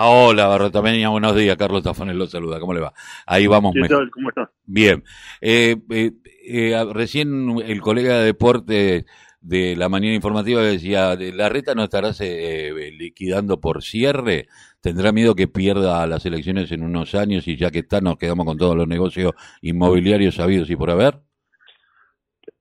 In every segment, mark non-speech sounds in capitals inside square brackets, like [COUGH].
Ah, hola, Barrotameña, buenos días. Carlos Tafanel lo saluda. ¿Cómo le va? Ahí vamos. ¿Qué tal? ¿Cómo está? Bien. Eh, eh, eh, recién el colega de deporte de la mañana informativa decía, ¿la reta no estará liquidando por cierre? ¿Tendrá miedo que pierda las elecciones en unos años y ya que está nos quedamos con todos los negocios inmobiliarios sabidos y por haber?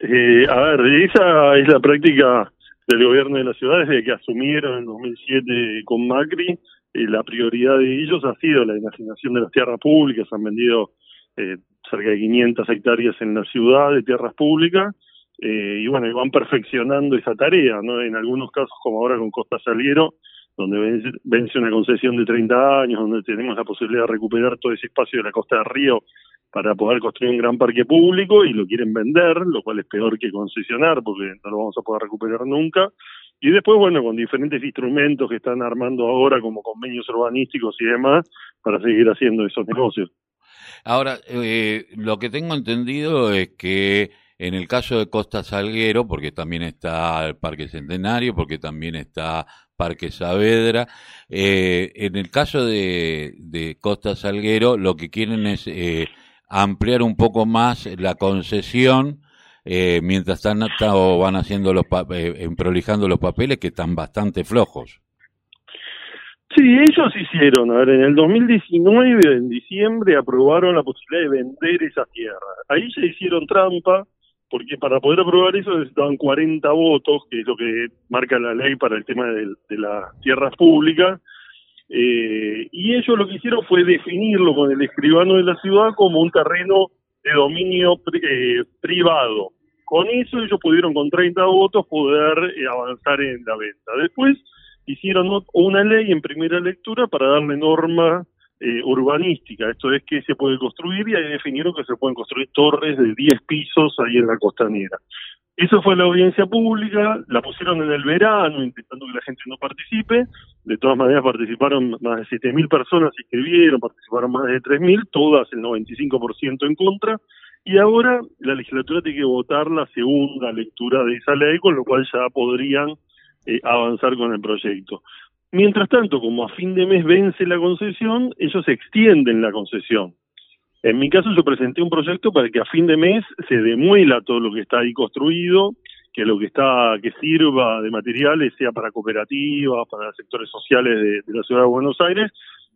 a ver, esa es la práctica del gobierno de la ciudad desde que asumieron en 2007 con Macri la prioridad de ellos ha sido la enajenación de las tierras públicas, han vendido eh, cerca de 500 hectáreas en la ciudad de tierras públicas, eh, y bueno, van perfeccionando esa tarea, ¿no? En algunos casos, como ahora con Costa Saliero, donde vence una concesión de 30 años, donde tenemos la posibilidad de recuperar todo ese espacio de la costa del río para poder construir un gran parque público y lo quieren vender, lo cual es peor que concesionar porque no lo vamos a poder recuperar nunca. Y después, bueno, con diferentes instrumentos que están armando ahora, como convenios urbanísticos y demás, para seguir haciendo esos negocios. Ahora, eh, lo que tengo entendido es que en el caso de Costa Salguero, porque también está el Parque Centenario, porque también está Parque Saavedra, eh, en el caso de, de, Costa Salguero, lo que quieren es eh, ampliar un poco más la concesión eh, mientras están o van haciendo los eh, prolijando los papeles que están bastante flojos. Sí, ellos hicieron, a ver, en el 2019, en diciembre, aprobaron la posibilidad de vender esas tierras. Ahí se hicieron trampa, porque para poder aprobar eso necesitaban 40 votos, que es lo que marca la ley para el tema de, las tierras públicas, eh, y ellos lo que hicieron fue definirlo con el escribano de la ciudad como un terreno de dominio eh, privado. Con eso ellos pudieron con 30 votos poder eh, avanzar en la venta. Después hicieron una ley en primera lectura para darle norma eh, urbanística, esto es que se puede construir y ahí definieron que se pueden construir torres de 10 pisos ahí en la costanera. Eso fue la audiencia pública, la pusieron en el verano intentando que la gente no participe, de todas maneras participaron más de 7.000 personas, se inscribieron, participaron más de 3.000, todas el 95% en contra, y ahora la legislatura tiene que votar la segunda lectura de esa ley, con lo cual ya podrían eh, avanzar con el proyecto. Mientras tanto, como a fin de mes vence la concesión, ellos extienden la concesión. En mi caso yo presenté un proyecto para que a fin de mes se demuela todo lo que está ahí construido, que lo que está que sirva de materiales sea para cooperativas, para sectores sociales de la ciudad de Buenos Aires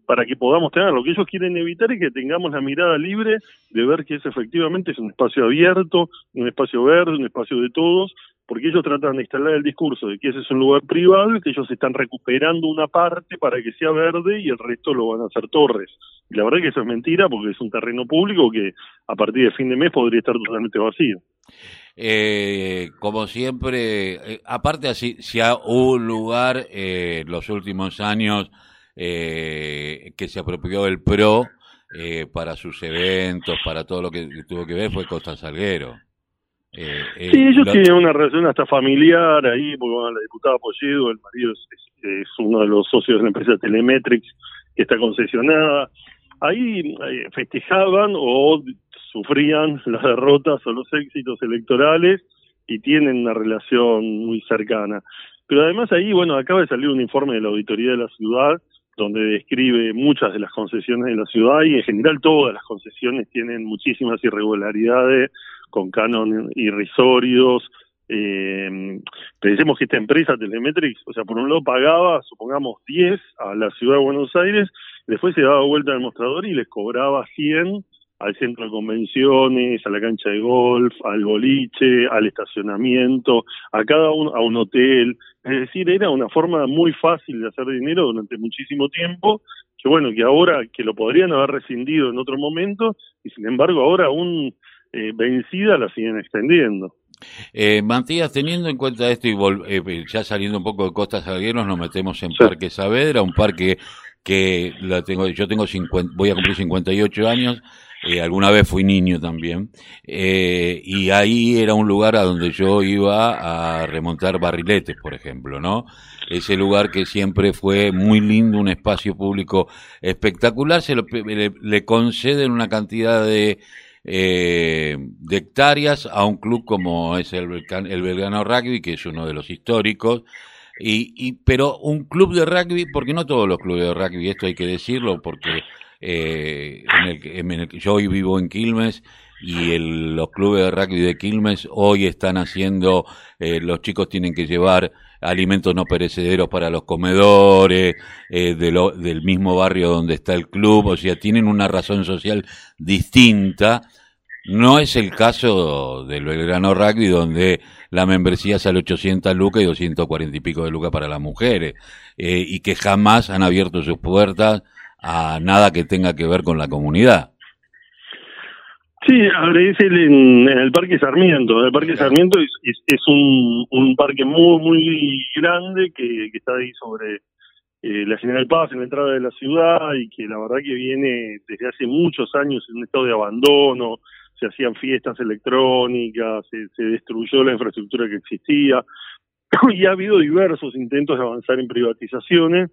para que podamos tener. Lo que ellos quieren evitar es que tengamos la mirada libre de ver que es efectivamente es un espacio abierto, un espacio verde, un espacio de todos, porque ellos tratan de instalar el discurso de que ese es un lugar privado y que ellos están recuperando una parte para que sea verde y el resto lo van a hacer torres. Y la verdad que eso es mentira porque es un terreno público que a partir de fin de mes podría estar totalmente vacío. Eh, como siempre, eh, aparte así, si hay un lugar eh, los últimos años eh, que se apropió el PRO eh, para sus eventos, para todo lo que tuvo que ver, fue Costa Salguero. Eh, sí, ellos tienen una relación hasta familiar ahí, porque la diputada Polledo, el marido es, uno de los socios de la empresa Telemetrics, que está concesionada. Ahí festejaban o sufrían las derrotas o los éxitos electorales y tienen una relación muy cercana. Pero además ahí, bueno, acaba de salir un informe de la auditoría de la ciudad donde describe muchas de las concesiones de la ciudad y en general todas las concesiones tienen muchísimas irregularidades con canon irrisorios. Eh, pensemos que esta empresa Telemetrics, o sea, por un lado pagaba, supongamos, 10 a la ciudad de Buenos Aires, después se daba vuelta al mostrador y les cobraba 100 al centro de convenciones, a la cancha de golf, al boliche, al estacionamiento, a cada uno, a un hotel. Es decir, era una forma muy fácil de hacer dinero durante muchísimo tiempo, que bueno, que ahora, que lo podrían haber rescindido en otro momento, y sin embargo ahora aún eh, vencida la siguen extendiendo. Eh, Matías, teniendo en cuenta esto y eh, ya saliendo un poco de Costa Salgueros, nos metemos en Parque Saavedra, un parque que la tengo, yo tengo 50, voy a cumplir 58 años, eh, alguna vez fui niño también, eh, y ahí era un lugar a donde yo iba a remontar barriletes, por ejemplo, ¿no? Ese lugar que siempre fue muy lindo, un espacio público espectacular, se le, conceden una cantidad de, eh, de hectáreas a un club como es el, el Belgrano Rugby, que es uno de los históricos, Y, y, pero un club de rugby, porque no todos los clubes de rugby, esto hay que decirlo, porque eh, en, el, yo hoy vivo en Quilmes y el, los clubes de rugby de Quilmes hoy están haciendo, eh, los chicos tienen que llevar alimentos no perecederos para los comedores, eh, del mismo barrio donde está el club, o sea, tienen una razón social distinta. No es el caso del Belgrano Rugby, donde la membresía sale 800 lucas y 240 y pico de lucas para las mujeres, eh, y que jamás han abierto sus puertas a nada que tenga que ver con la comunidad. Sí, agradece en, el Parque Sarmiento. El Parque Sarmiento es, es, un, un, parque muy, muy grande que, que está ahí sobre eh, la General Paz, en la entrada de la ciudad, y que la verdad que viene desde hace muchos años en un estado de abandono. Se hacían fiestas electrónicas, se, se destruyó la infraestructura que existía, [CLEARS THROAT] y ha habido diversos intentos de avanzar en privatizaciones.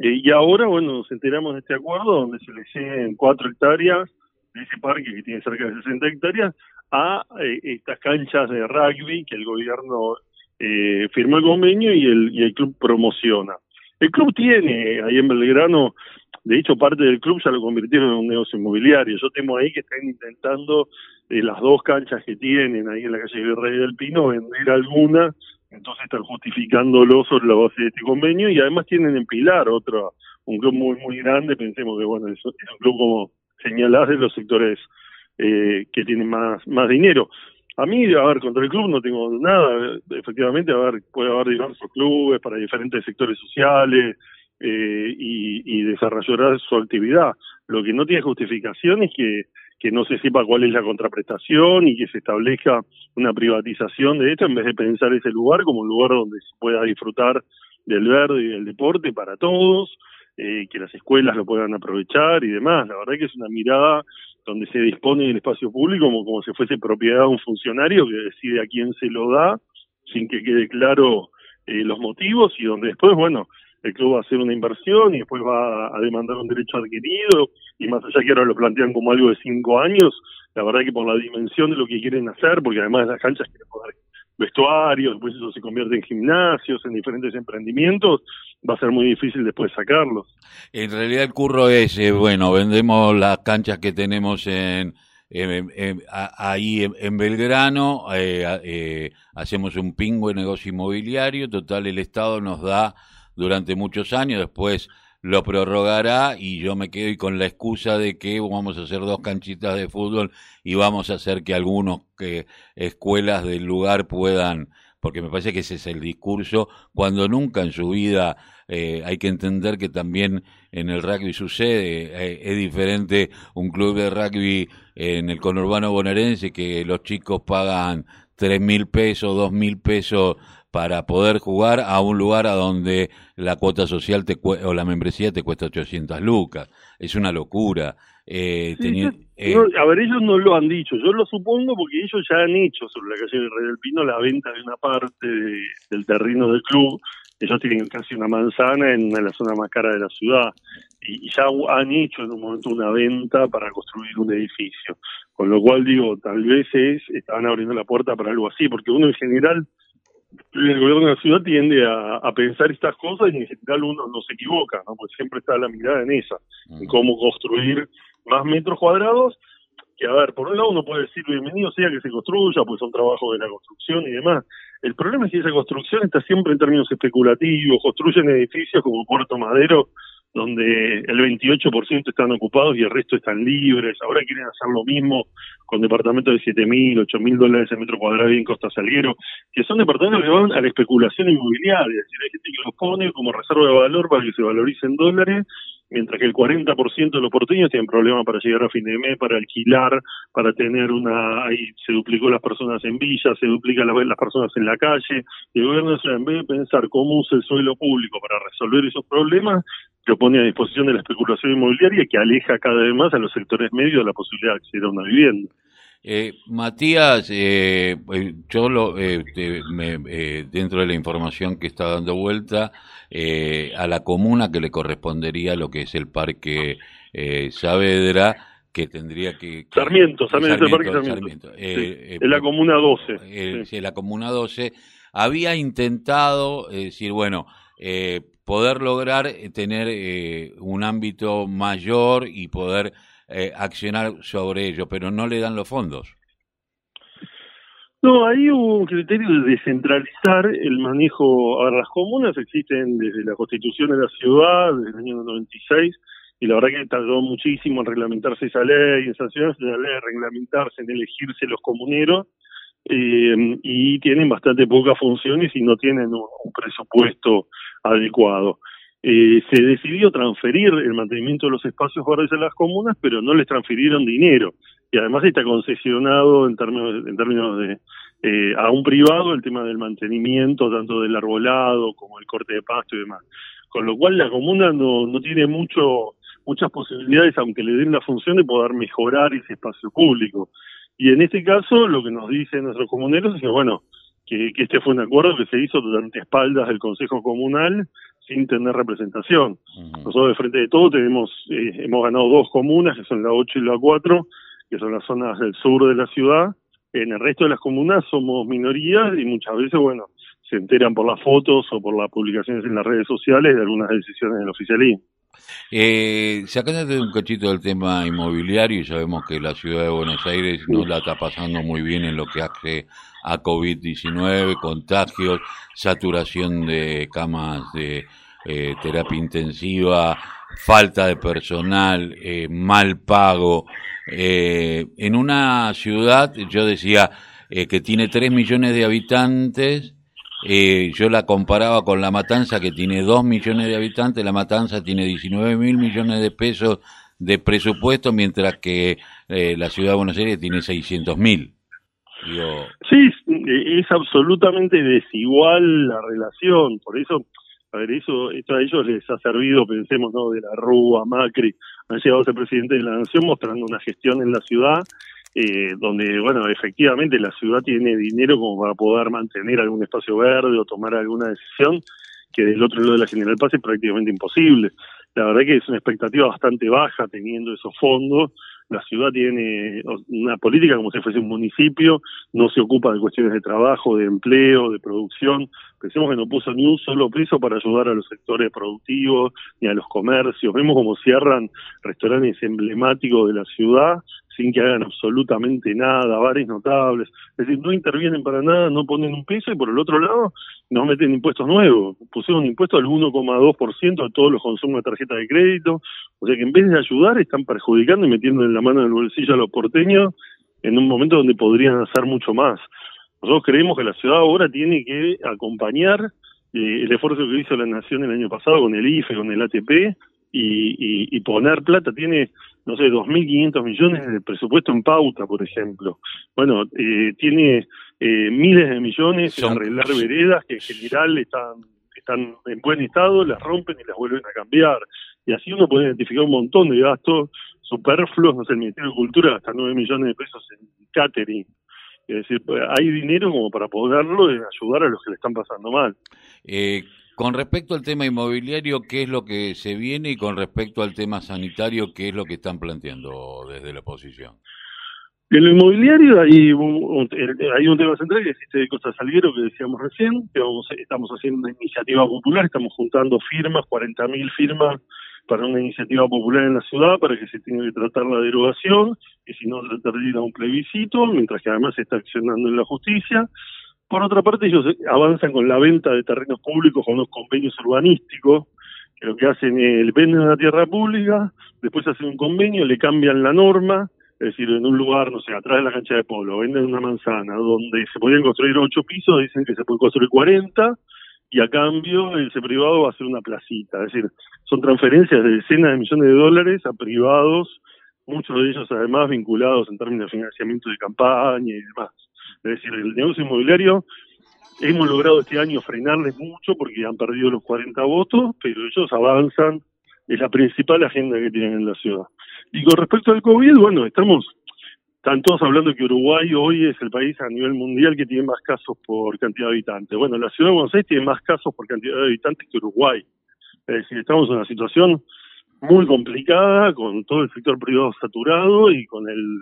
Eh, y ahora, bueno, nos enteramos de este acuerdo donde se le ceden cuatro hectáreas ese parque que tiene cerca de 60 hectáreas a eh, estas canchas de rugby que el gobierno eh, firmó el convenio y el, y el club promociona. El club tiene ahí en Belgrano, de hecho parte del club ya lo convirtieron en un negocio inmobiliario. Yo temo ahí que están intentando de las dos canchas que tienen ahí en la calle Rey del Pino vender alguna, entonces están justificándolo sobre la base de este convenio y además tienen en Pilar otro, un club muy muy grande, pensemos que bueno, es un club como señalás de los sectores eh, que tienen más, más dinero. A mí, a ver, contra el club no tengo nada. Efectivamente, a ver, puede haber diversos clubes para diferentes sectores sociales eh, y, y desarrollar su actividad. Lo que no tiene justificación es que, que no se sepa cuál es la contraprestación y que se establezca una privatización de esto en vez de pensar ese lugar como un lugar donde se pueda disfrutar del verde y del deporte para todos eh, que las escuelas lo puedan aprovechar y demás. La verdad que es una mirada donde se dispone del espacio público como, como si fuese propiedad de un funcionario que decide a quién se lo da sin que quede claro eh, los motivos y donde después, bueno, el club va a hacer una inversión y después va a demandar un derecho adquirido y más allá que ahora lo plantean como algo de cinco años, la verdad que por la dimensión de lo que quieren hacer, porque además de las canchas quieren poner vestuarios, después eso se convierte en gimnasios, en diferentes emprendimientos, va a ser muy difícil después sacarlos. En realidad el curro es, eh, bueno, vendemos las canchas que tenemos en, ahí en, Belgrano, eh, eh, hacemos un pingo negocio inmobiliario, total el Estado nos da durante muchos años, después lo prorrogará y yo me quedo con la excusa de que vamos a hacer dos canchitas de fútbol y vamos a hacer que algunos que escuelas del lugar puedan porque me parece que ese es el discurso, cuando nunca en su vida eh, hay que entender que también en el rugby sucede, eh, es diferente un club de rugby en el conurbano bonaerense que los chicos pagan tres mil pesos, dos mil pesos para poder jugar a un lugar a donde la cuota social te o la membresía te cuesta 800 lucas. Es una locura. Eh, eh, a ver, ellos no lo han dicho, yo lo supongo porque ellos ya han hecho sobre la calle del Rey del Pino la venta de una parte del terreno del club. Ellos tienen casi una manzana en la zona más cara de la ciudad y, ya han hecho en un momento una venta para construir un edificio. Con lo cual digo, tal vez es, estaban abriendo la puerta para algo así, porque uno en general el gobierno de la ciudad tiende a, pensar estas cosas y en general uno no se equivoca, ¿no? Pues siempre está la mirada en esa, en cómo construir más metros cuadrados, que a ver, por un lado uno puede decir bienvenido sea que se construya, pues son trabajos de la construcción y demás. El problema es que esa construcción está siempre en términos especulativos, construyen edificios como Puerto Madero, donde el 28% están ocupados y el resto están libres. Ahora quieren hacer lo mismo con departamentos de 7.000, 8.000 dólares el metro cuadrado en Costa Salguero, que son departamentos que van a la especulación inmobiliaria. Es decir, hay gente que los pone como reserva de valor para que se valoricen dólares mientras que el 40% de los porteños tienen problemas para llegar a fin de mes, para alquilar, para tener una, ahí se duplicó las personas en villas, se duplican las, las personas en la calle, el gobierno en vez de pensar cómo usa el suelo público para resolver esos problemas, lo pone a disposición de la especulación inmobiliaria que aleja cada vez más a los sectores medios de la posibilidad de acceder a una vivienda. Eh, Matías, eh, pues, yo lo, eh, me, eh, dentro de la información que está dando vuelta, eh, a la comuna que le correspondería lo que es el Parque Saavedra, que tendría que... Sarmiento, Sarmiento, el Parque Sarmiento. es la Comuna 12. Sí. la Comuna 12 había intentado decir, bueno, eh, poder lograr tener eh, un ámbito mayor y poder eh, accionar sobre ello, pero no le dan los fondos. No, hay un criterio de descentralizar el manejo. A las comunas existen desde la constitución de la ciudad, desde el año 96, y la verdad que tardó muchísimo en reglamentarse esa ley, en sancionarse la ley, en reglamentarse, en elegirse los comuneros, eh, y tienen bastante pocas funciones y no tienen un, presupuesto adecuado. Eh, se decidió transferir el mantenimiento de los espacios verdes a las comunas, pero no les transfirieron dinero. Y además está concesionado en términos, en términos de eh, a un privado el tema del mantenimiento, tanto del arbolado como el corte de pasto y demás. Con lo cual la comuna no, tiene muchas posibilidades, aunque le den la función de poder mejorar ese espacio público. Y en este caso, lo que nos dicen nuestros comuneros es que, bueno, que, este fue un acuerdo que se hizo durante espaldas del Consejo Comunal sin tener representación. Nosotros de frente de todo tenemos, eh, hemos ganado dos comunas, que son la 8 y la 4, que son las zonas del sur de la ciudad. En el resto de las comunas somos minorías y muchas veces, bueno, se enteran por las fotos o por las publicaciones en las redes sociales de algunas decisiones del oficialismo. Eh, sacándote un cachito del tema inmobiliario, y sabemos que la ciudad de Buenos Aires no la está pasando muy bien en lo que hace a COVID-19, contagios, saturación de camas de eh, terapia intensiva, falta de personal, eh, mal pago. Eh, en una ciudad, yo decía, que tiene 3 millones de habitantes, eh, yo la comparaba con La Matanza, que tiene 2 millones de habitantes, La Matanza tiene 19 mil millones de pesos de presupuesto, mientras que eh, la ciudad de Buenos Aires tiene 600 mil. Sí, es absolutamente desigual la relación, por eso, a ver, eso, esto a ellos les ha servido, pensemos, ¿no? De la Rúa, Macri, han llegado a ser presidente de la Nación mostrando una gestión en la ciudad eh, donde, bueno, efectivamente la ciudad tiene dinero como para poder mantener algún espacio verde o tomar alguna decisión que del otro lado de la General Paz es prácticamente imposible. La verdad que es una expectativa bastante baja teniendo esos fondos. La ciudad tiene una política como si fuese un municipio, no se ocupa de cuestiones de trabajo, de empleo, de producción. Pensemos que no puso ni un solo peso para ayudar a los sectores productivos ni a los comercios. Vemos cómo cierran restaurantes emblemáticos de la ciudad sin que hagan absolutamente nada, bares notables, es decir, no intervienen para nada, no ponen un peso y por el otro lado no meten impuestos nuevos, pusieron un impuesto al 1,2% de todos los consumos de tarjeta de crédito, o sea que en vez de ayudar están perjudicando y metiendo en la mano en el bolsillo a los porteños en un momento donde podrían hacer mucho más. Nosotros creemos que la ciudad ahora tiene que acompañar eh, el esfuerzo que hizo la Nación el año pasado con el IFE, con el ATP, y, y poner plata. Tiene no sé, 2.500 millones de presupuesto en pauta, por ejemplo. Bueno, eh, tiene eh, miles de millones en arreglar veredas que en general están, están en buen estado, las rompen y las vuelven a cambiar. Y así uno puede identificar un montón de gastos superfluos, no sé, el Ministerio de Cultura gasta 9 millones de pesos en catering. Es decir, hay dinero como para poderlo y ayudar a los que le están pasando mal. Eh, con respecto al tema inmobiliario, ¿qué es lo que se viene? Y con respecto al tema sanitario, ¿qué es lo que están planteando desde la oposición? En lo inmobiliario hay un, tema central que existe de Costa Salguero que decíamos recién, que vamos, estamos haciendo una iniciativa popular, estamos juntando firmas, 40.000 firmas para una iniciativa popular en la ciudad para que se tenga que tratar la derogación y si no tratar de ir a un plebiscito, mientras que además se está accionando en la justicia. Por otra parte, ellos avanzan con la venta de terrenos públicos con los convenios urbanísticos, que lo que hacen es venden una tierra pública, después hacen un convenio, le cambian la norma, es decir, en un lugar, no sé, atrás de la cancha de polo, venden una manzana donde se podían construir ocho pisos, dicen que se pueden construir cuarenta, y a cambio ese privado va a hacer una placita. Es decir, son transferencias de decenas de millones de dólares a privados, muchos de ellos además vinculados en términos de financiamiento de campaña y demás. Es decir, el negocio inmobiliario hemos logrado este año frenarles mucho porque han perdido los 40 votos, pero ellos avanzan, es la principal agenda que tienen en la ciudad. Y con respecto al COVID, bueno, estamos, están todos hablando que Uruguay hoy es el país a nivel mundial que tiene más casos por cantidad de habitantes. Bueno, la ciudad de Buenos Aires tiene más casos por cantidad de habitantes que Uruguay. Es decir, estamos en una situación muy complicada, con todo el sector privado saturado y con el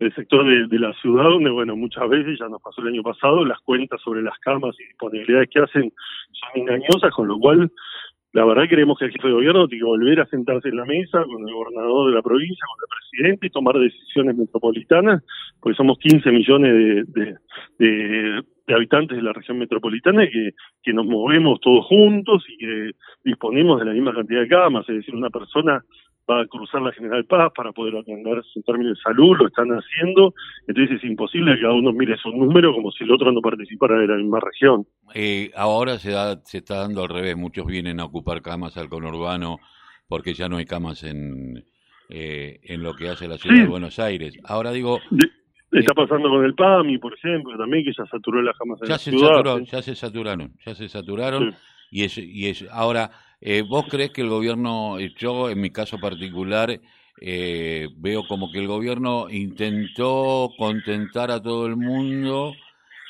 el sector de, la ciudad, donde, bueno, muchas veces, ya nos pasó el año pasado, las cuentas sobre las camas y disponibilidades que hacen son engañosas, con lo cual, la verdad creemos que el jefe de gobierno tiene que volver a sentarse en la mesa con el gobernador de la provincia, con el presidente y tomar decisiones metropolitanas, porque somos 15 millones de, de, habitantes de la región metropolitana que, que nos movemos todos juntos y que disponemos de la misma cantidad de camas, es decir, una persona va a cruzar la General Paz para poder atender su término de salud, lo están haciendo, entonces es imposible que cada uno mire su número como si el otro no participara de la misma región. Eh, ahora se, da, se está dando al revés, muchos vienen a ocupar camas al conurbano porque ya no hay camas en, eh, en lo que hace la ciudad de Buenos Aires. Ahora digo... Está eh, pasando con el PAMI, por ejemplo, también que ya saturó las camas en ya la se ciudad. Ya se saturaron, ya se saturaron. Y, es, y es, ahora eh, ¿Vos crees que el gobierno, yo en mi caso particular, eh, veo como que el gobierno intentó contentar a todo el mundo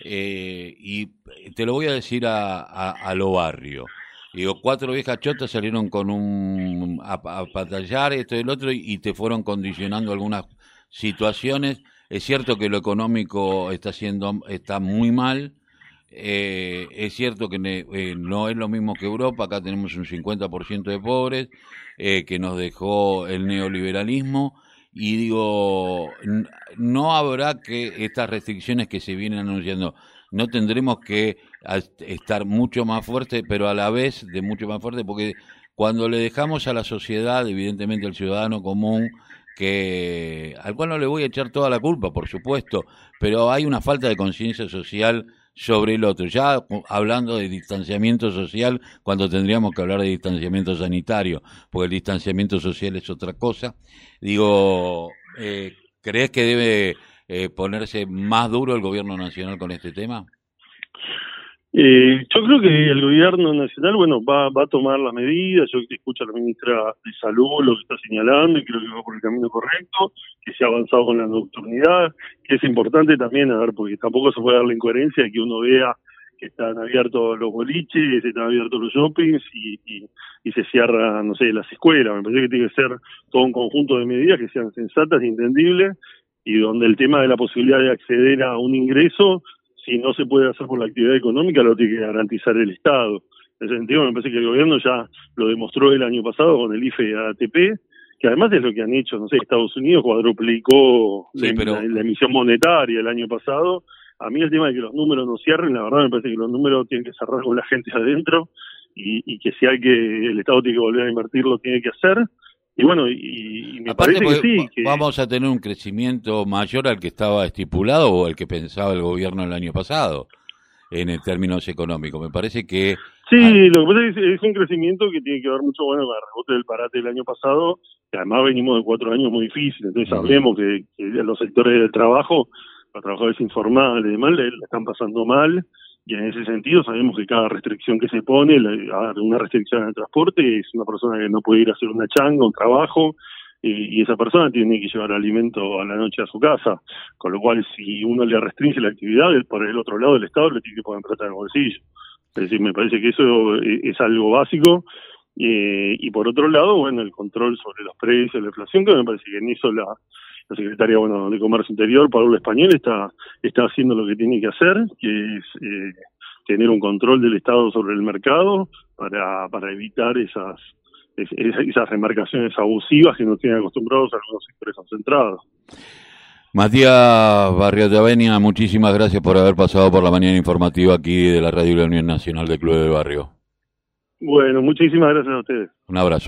eh, y te lo voy a decir a, a, lo barrio. Digo, cuatro viejas chotas salieron con un a, a patallar esto y el otro y, te fueron condicionando algunas situaciones. Es cierto que lo económico está siendo está muy mal, eh, es cierto que eh, no es lo mismo que Europa, acá tenemos un 50% de pobres, eh, que nos dejó el neoliberalismo, y digo, no habrá que estas restricciones que se vienen anunciando, no tendremos que estar mucho más fuertes, pero a la vez de mucho más fuerte, porque cuando le dejamos a la sociedad, evidentemente al ciudadano común, que al cual no le voy a echar toda la culpa, por supuesto, pero hay una falta de conciencia social sobre el otro. Ya hablando de distanciamiento social, cuando tendríamos que hablar de distanciamiento sanitario, porque el distanciamiento social es otra cosa. Digo, eh, ¿crees que debe eh, ponerse más duro el gobierno nacional con este tema? Eh, yo creo que el gobierno nacional, bueno, va, va a tomar las medidas. Yo escucho a la ministra de Salud lo que está señalando y creo que va por el camino correcto, que se ha avanzado con la nocturnidad, que es importante también, a ver, porque tampoco se puede dar la incoherencia de que uno vea que están abiertos los boliches, están abiertos los shoppings y, se cierran, no sé, las escuelas. Me parece que tiene que ser todo un conjunto de medidas que sean sensatas, entendibles y donde el tema de la posibilidad de acceder a un ingreso si no se puede hacer por la actividad económica, lo tiene que garantizar el Estado. En ese sentido, me parece que el gobierno ya lo demostró el año pasado con el IFE ATP, que además es lo que han hecho, no sé, Estados Unidos cuadruplicó la, emisión monetaria el año pasado. A mí el tema de que los números no cierren, la verdad me parece que los números tienen que cerrar con la gente adentro y, y que si hay que, el Estado tiene que volver a invertir, lo tiene que hacer. Y bueno, y, me parece que sí. Vamos a tener un crecimiento mayor al que estaba estipulado o al que pensaba el gobierno el año pasado en términos económicos. Me parece que... Sí, lo que pasa es que es un crecimiento que tiene que ver mucho bueno con el rebote del parate del año pasado, que además venimos de cuatro años muy difíciles, entonces sabemos que, que los sectores del trabajo, los trabajadores informales y demás, le están pasando mal, y en ese sentido sabemos que cada restricción que se pone, una restricción el transporte, es una persona que no puede ir a hacer una changa, un trabajo, y, esa persona tiene que llevar alimento a la noche a su casa, con lo cual si uno le restringe la actividad, por el otro lado del Estado le tiene que poner plata en el bolsillo. Es decir, me parece que eso es, algo básico. Eh, y por otro lado, bueno, el control sobre los precios, la inflación, que me parece que en eso la, la secretaria bueno de Comercio Interior, Pablo Español, está, está haciendo lo que tiene que hacer, que es eh, tener un control del Estado sobre el mercado para, para evitar esas, esas remarcaciones abusivas que nos tienen acostumbrados algunos sectores concentrados. Matías Barrio de Avenia, muchísimas gracias por haber pasado por la mañana informativa aquí de la Radio de la Unión Nacional de Club del Barrio. Bueno, muchísimas gracias a ustedes. Un abrazo.